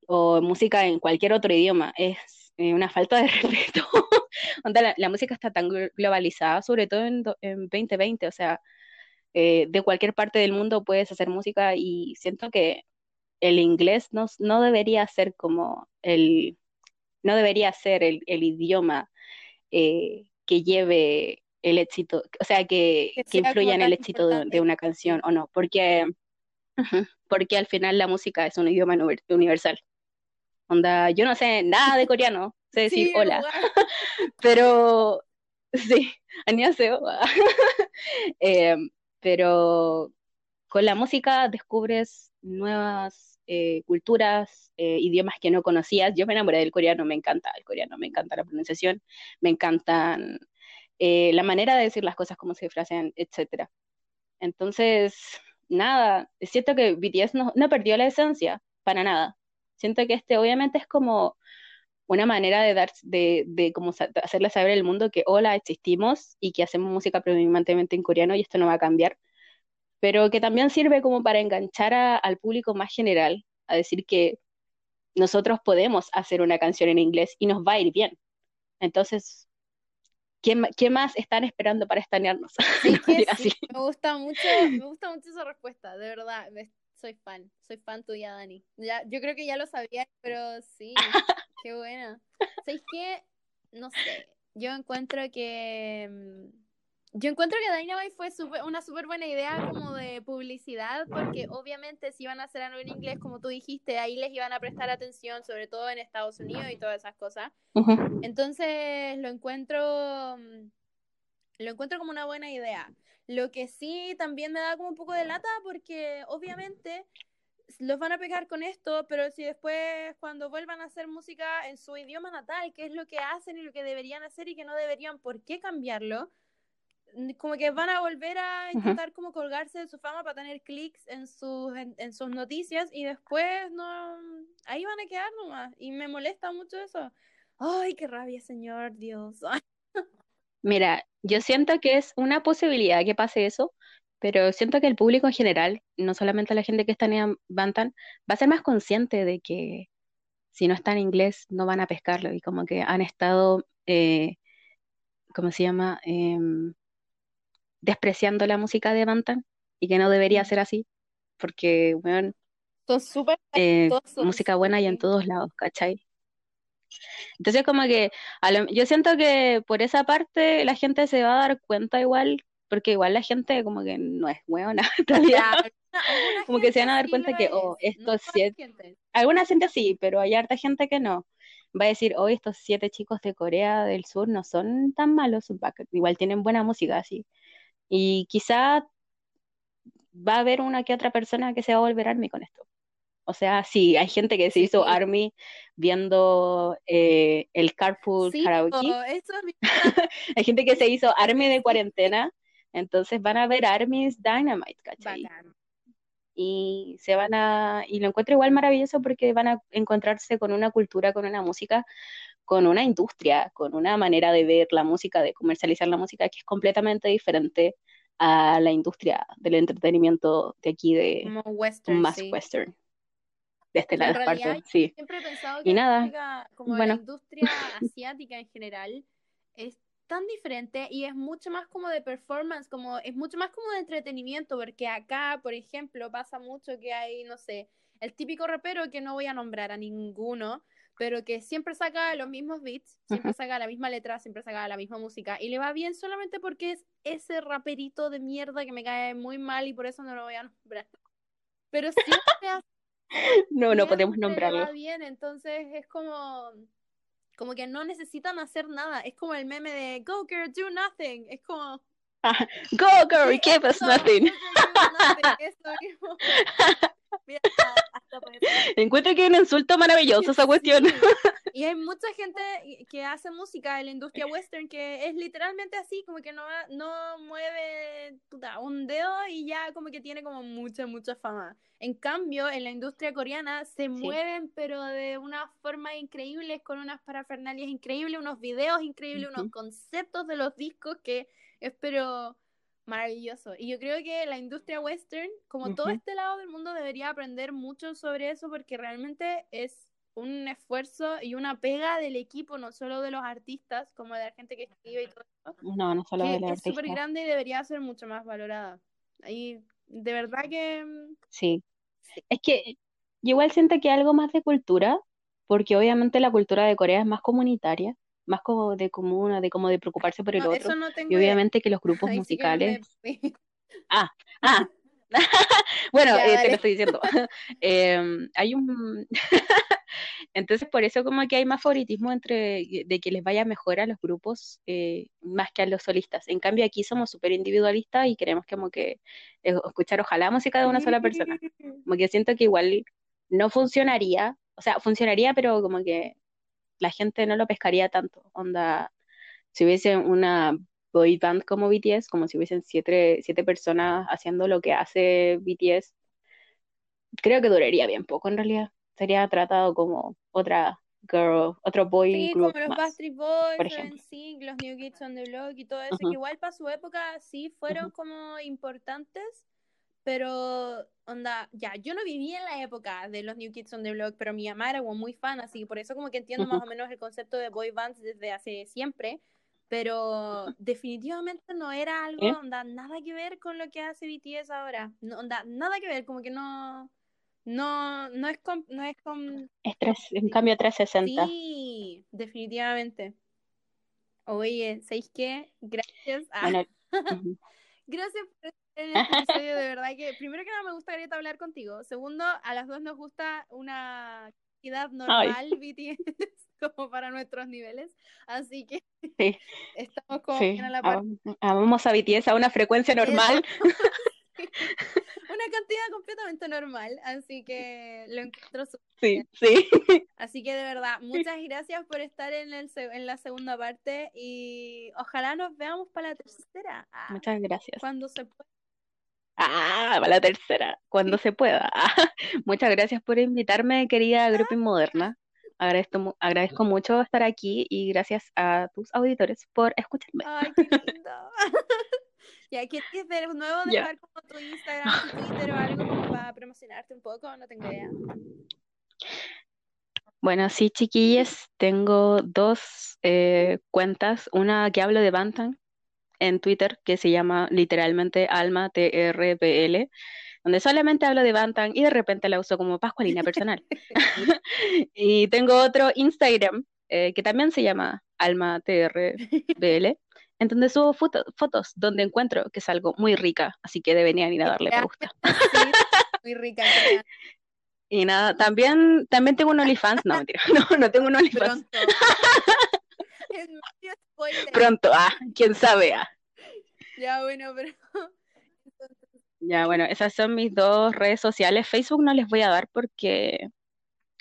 o música en cualquier otro idioma. Es eh, una falta de respeto. la, la, música está tan globalizada, sobre todo en, en 2020, o sea, eh, de cualquier parte del mundo puedes hacer música y siento que el inglés no, no debería ser como el, no debería ser el, idioma eh, que lleve el éxito, o sea, que, que, influya en el éxito de, una canción o no, porque, porque al final la música es un idioma universal. Onda, yo no sé nada de coreano, sé decir hola, pero sí, 안녕하세요. eh, pero con la música descubres nuevas eh, culturas, eh, idiomas que no conocías. Yo me enamoré del coreano, me encanta el coreano, me encanta la pronunciación, me encantan eh, la manera de decir las cosas, cómo se frasean, etc. Entonces, nada, siento que BTS no, no perdió la esencia, para nada. Siento que este obviamente es como una manera de dar, de, de como hacerle saber al mundo que hola, existimos y que hacemos música predominantemente en coreano y esto no va a cambiar, pero que también sirve como para enganchar al público más general, a decir que nosotros podemos hacer una canción en inglés y nos va a ir bien. Entonces, ¿qué, qué más están esperando para estanearnos? me gusta mucho, me gusta mucho esa respuesta, de verdad, soy fan, soy fan tuya, Dani. Ya, yo creo que ya lo sabía, pero sí. Qué buena. ¿Sabéis qué? No sé. Yo encuentro que. Mm, yo encuentro que Dynamite fue una súper buena idea como de publicidad, porque obviamente si iban a hacer algo en inglés, como tú dijiste, ahí les iban a prestar atención, sobre todo en Estados Unidos y todas esas cosas. Entonces lo encuentro, mm, lo encuentro como una buena idea. Lo que sí también me da como un poco de lata, porque obviamente los van a pegar con esto, pero si después cuando vuelvan a hacer música en su idioma natal, qué es lo que hacen y lo que deberían hacer y que no deberían, ¿por qué cambiarlo? Como que van a volver a intentar como colgarse de su fama para tener clics en sus, en, sus noticias y después no, ahí van a quedar nomás y me molesta mucho eso. Ay, qué rabia, señor Dios. Mira, yo siento que es una posibilidad que pase eso, pero siento que el público en general, no solamente la gente que está en Bantan, va a ser más consciente de que si no está en inglés no van a pescarlo y como que han estado, eh, ¿cómo se llama? Em, despreciando la música de Bantan y que no debería ser así, porque, bueno, son súper eh, música buena y en todos lados, ¿cachai? Entonces como que yo siento que por esa parte la gente se va a dar cuenta igual porque igual la gente como que no es buena en realidad. como que se van a dar cuenta que, oh, estos siete, alguna gente sí, pero hay harta gente que no. Va a decir, oh, estos siete chicos de Corea del Sur no son tan malos, igual tienen buena música, así. Y quizá va a haber una que otra persona que se va a volver army con esto. O sea, sí, hay gente que se hizo army viendo eh, el Carpool Karaoke. hay gente que se hizo army de cuarentena entonces van a ver Armis Dynamite, ¿cachai? Y se van a, y lo encuentro igual maravilloso porque van a encontrarse con una cultura, con una música, con una industria, con una manera de ver la música, de comercializar la música que es completamente diferente a la industria del entretenimiento de aquí de más western de este lado parte, sí. Siempre he pensado que y nada, como la industria asiática en general es tan diferente y es mucho más como de performance, como es mucho más como de entretenimiento, porque acá, por ejemplo, pasa mucho que hay, no sé, el típico rapero que no voy a nombrar a ninguno, pero que siempre saca los mismos beats, siempre saca la misma letra, siempre saca la misma música y le va bien solamente porque es ese raperito de mierda que me cae muy mal y por eso no lo voy a nombrar. Pero siempre hace no, no podemos nombrarlo. Va bien, entonces es como como que no necesitan hacer nada. Es como el meme de Go girl, do nothing. Es como Go girl, give us nothing. Encuentro que es un insulto maravilloso esa cuestión. Y hay mucha gente que hace música en la industria western que es literalmente así, como que no, no mueve un dedo y ya como que tiene como mucha, mucha fama. En cambio, en la industria coreana se mueven, pero de una forma increíble, con unas parafernalias increíbles, unos videos increíbles, unos conceptos de los discos que espero maravilloso. Y yo creo que la industria western, como todo este lado del mundo, debería aprender mucho sobre eso porque realmente es un esfuerzo y una pega del equipo, no solo de los artistas, como de la gente que escribe y todo eso. No, no solo de los artistas. Es súper grande y debería ser mucho más valorada. Ahí, de verdad que... Mm, sí. Es que yo igual siento que algo más de cultura, porque obviamente la cultura de Corea es más comunitaria más como de comuna, de como de preocuparse por el otro. y obviamente que los grupos musicales. Ah, ah. bueno, eh, te lo estoy diciendo. Em, hay un. Entonces, por eso, como que hay más favoritismo entre de que les vaya mejor a los grupos eh, más que a los solistas. En cambio, aquí somos súper individualistas y queremos como que eh, escuchar ojalá música de una sola persona. Como que siento que igual no funcionaría, o sea, funcionaría, pero como que la gente no lo pescaría tanto. Onda, si hubiese una boy band como BTS, como si hubiesen siete, siete personas haciendo lo que hace BTS, creo que duraría bien poco en realidad. Sería tratado como otra girl, otro boy sí, como los Backstreet Boys, los los New Kids on the Block y todo eso, que igual para su época sí fueron como importantes, pero, onda, ya, yo no viví en la época de los New Kids on the Block, pero mi mamá era muy fan, así que por eso como que entiendo más o menos el concepto de boy bands desde hace siempre, pero definitivamente no era algo, ¿Eh? onda, nada que ver con lo que hace BTS ahora, no, onda, nada que ver, como que no, no, no es con, no es con... Es un cambio 360. Sí, definitivamente. Oye, ¿sabéis qué? Gracias a... Gracias por en este episodio, de verdad que primero que nada me gustaría hablar contigo. Segundo, a las dos nos gusta una edad normal BTS como para nuestros niveles. Así que estamos como a la par. Vamos a BTS a una frecuencia normal. una cantidad completamente normal, así que lo encuentro Sí, sí. Así que de verdad, muchas gracias por estar en, el, en la segunda parte y ojalá nos veamos para la tercera. Ah, muchas gracias. Cuando se pueda. Ah, para la tercera, cuando se pueda. muchas gracias por invitarme, querida Grupo Moderna. Agradezco, agradezco mucho estar aquí y gracias a tus auditores por escucharme. Ay, qué lindo. ya, ¿quieres de nuevo dejar como tu Instagram, tu Twitter o algo como para promocionarte un poco? No tengo idea. Bueno, sí, chiquillas, tengo dos eh, cuentas. Una que hablo de Bantam, en Twitter que se llama literalmente Alma TRPL, donde solamente hablo de Bantam y de repente la uso como Pascualina personal. y tengo otro Instagram eh, que también se llama Alma TRPL, en donde subo fotos donde encuentro que es algo muy rica, así que deberían ir a darle me gusta. muy rica. Y nada, también, también tengo un OnlyFans, no, mentira, no, no tengo un OnlyFans. Pronto, ah, quién sabe, ah. Ya, bueno, pero. Ya, bueno, esas son mis dos redes sociales. Facebook no les voy a dar porque.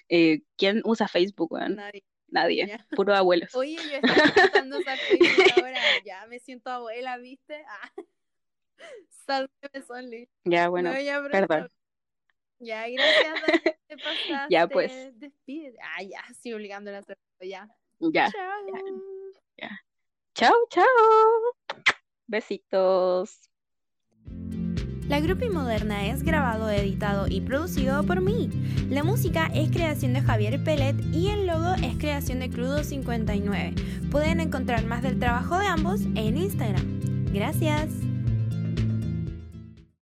Eh, ¿Quién usa Facebook, Nadie. Nadie, puro abuelos. Oye, yo estoy intentando usar Facebook ahora, ya me siento abuela, ¿viste? Ah. Salve, Ya, bueno, perdón. Ya, gracias, te pasaste. Ya, pues. Despide. Ah, ya, estoy obligando a hacerlo, ya. Ya. Chao. Chao. Besitos. La Grupi Moderna es grabado, editado y producido por mí. La música es creación de Javier Pellet y el logo es creación de Crudo59. Pueden encontrar más del trabajo de ambos en Instagram. Gracias.